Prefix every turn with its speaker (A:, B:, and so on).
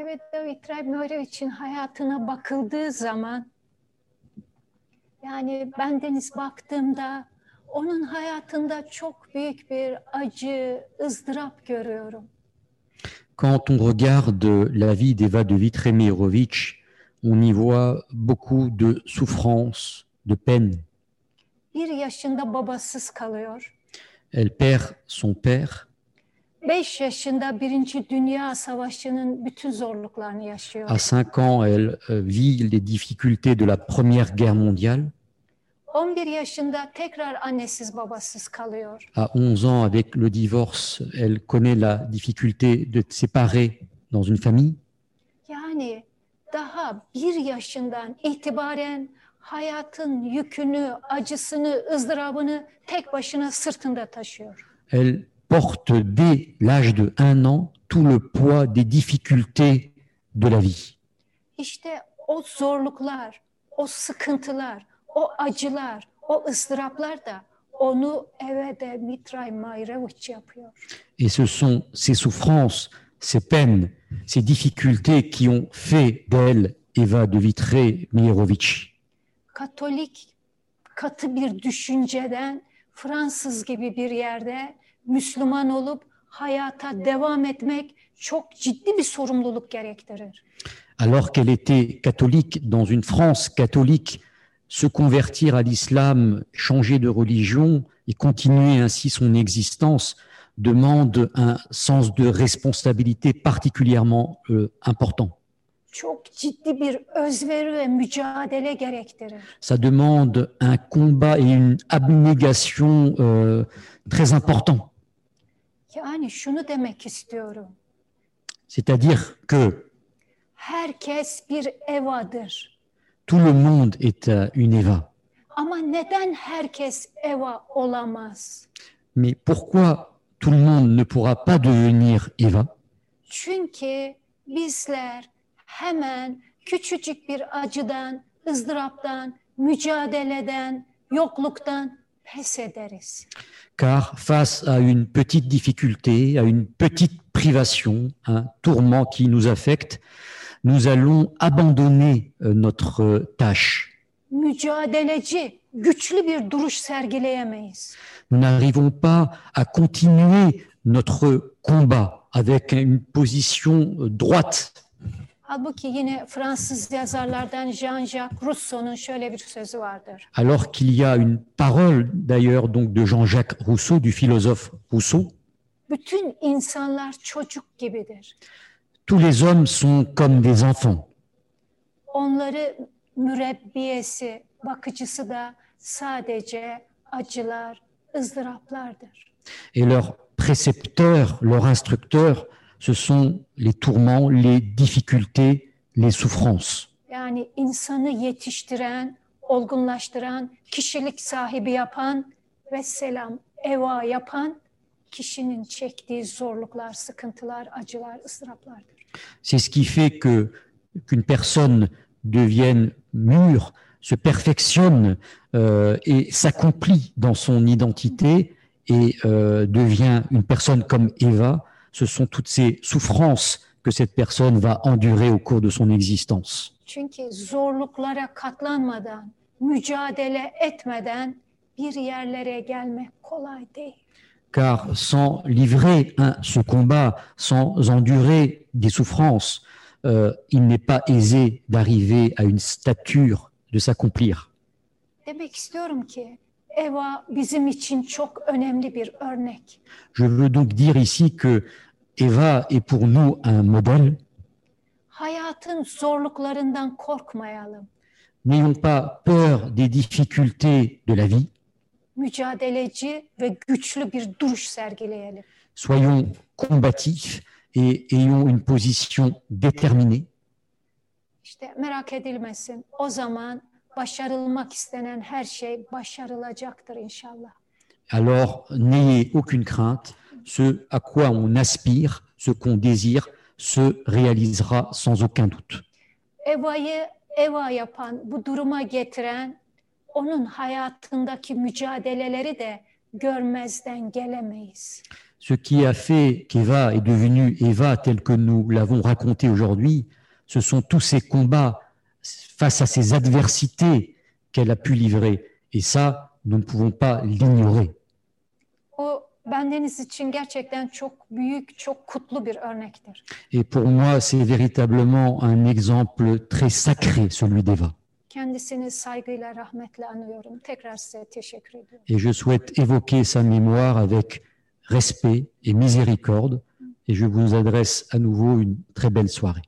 A: Evet David Rabinovich'in hayatına bakıldığı zaman yani bendeniz baktığımda onun hayatında çok büyük bir acı, ızdırap görüyorum.
B: Quand on regarde la vie d'Eva de Vitremirovitch, on y voit beaucoup de souffrance, de peine.
A: Bir yaşında babasız kalıyor.
B: Elle perd son père.
A: Beş yaşında Birinci Dünya Savaşı'nın bütün zorluklarını yaşıyor.
B: À 5 ans, elle euh, vit les difficultés de la Première Guerre mondiale.
A: 11 yaşında tekrar annesiz babasız kalıyor.
B: À 11 ans, avec le divorce, elle connaît la difficulté de séparer dans une famille.
A: Yani daha bir yaşından itibaren hayatın yükünü, acısını, ızdırabını tek başına sırtında taşıyor.
B: Elle porte dès l'âge de 1 an tout le poids des difficultés de la vie.
A: İşte o zorluklar, o sıkıntılar, o acılar, o ızdıraplar da onu eve de Mitray Mayreviç yapıyor.
B: Et ce sont ces souffrances, ces peines, ces difficultés qui ont fait d'elle Eva de Vitré-Mirovitch.
A: Katolik katı bir düşünceden Fransız gibi bir yerde Müslüman olup hayata devam etmek çok ciddi bir sorumluluk gerektirir.
B: Alors qu'elle était catholique dans une France catholique, se convertir à l'islam, changer de religion et continuer ainsi son existence demande un sens de responsabilité particulièrement euh, important.
A: Çok ciddi bir özveri ve mücadele gerektirir.
B: Ça demande un combat et une abnégation euh, très important.
A: Yani şunu demek istiyorum.
B: C'est-à-dire que
A: Herkes bir evadır.
B: tout le monde est une Eva.
A: Ama neden herkes eva olamaz?
B: Mais pourquoi tout le monde ne pourra pas devenir Eva
A: Çünkü bizler hemen küçücük bir acıdan, ızdıraptan, mücadeleden, yokluktan.
B: Car face à une petite difficulté, à une petite privation, un tourment qui nous affecte, nous allons abandonner euh, notre euh, tâche. Nous n'arrivons pas à continuer notre combat avec une position euh, droite. Alors qu'il y a une parole d'ailleurs donc de Jean-Jacques Rousseau, du philosophe Rousseau,
A: Bütün insanlar çocuk gibidir.
B: tous les hommes sont comme des enfants.
A: Onları mürebbiyesi, bakıcısı da sadece acılar, ızdıraplardır.
B: Et leur précepteur, leur instructeur, ce sont les tourments, les difficultés, les souffrances.
A: Yani insanı yetiştiren, olgunlaştıran, kişilik sahibi yapan ve selam eva yapan kişinin çektiği zorluklar, sıkıntılar, acılar, ıstıraplardır.
B: C'est ce qui fait que qu'une personne devienne mûre, se perfectionne euh, et s'accomplit dans son identité et euh, devient une personne comme Eva. Ce sont toutes ces souffrances que cette personne va endurer au cours de son existence.
A: Çünkü zorluklara katlanmadan, mücadele etmeden bir yerlere gelmek kolay değil.
B: Car sans livrer hein, ce combat, sans endurer des souffrances, euh, il n'est pas aisé d'arriver à une stature, de s'accomplir.
A: Demek istiyorum ki Eva bizim için çok önemli bir örnek.
B: Je veux donc dire ici que Eva est pour nous un modèle.
A: Hayatın zorluklarından korkmayalım.
B: N'ayons pas peur des difficultés de la vie.
A: Mücadeleci ve güçlü bir duruş sergileyelim.
B: Soyons combatifs et ayons une position déterminée.
A: İşte merak edilmesin. O zaman başarılmak istenen her şey başarılacaktır inşallah.
B: Alors n'ayez aucune crainte. Ce à quoi on aspire, ce qu'on désire, se réalisera sans aucun doute.
A: Eva'yı Eva yapan, bu duruma getiren, onun hayatındaki mücadeleleri de görmezden gelemeyiz.
B: Ce qui a fait qu'Eva est devenue Eva telle que nous l'avons raconté aujourd'hui, ce sont tous ces combats face à ces adversités qu'elle a pu livrer. Et ça, nous ne pouvons pas l'ignorer. Et pour moi, c'est véritablement un exemple très sacré, celui d'Eva. Et je souhaite évoquer sa mémoire avec respect et miséricorde. Et je vous adresse à nouveau une très belle soirée.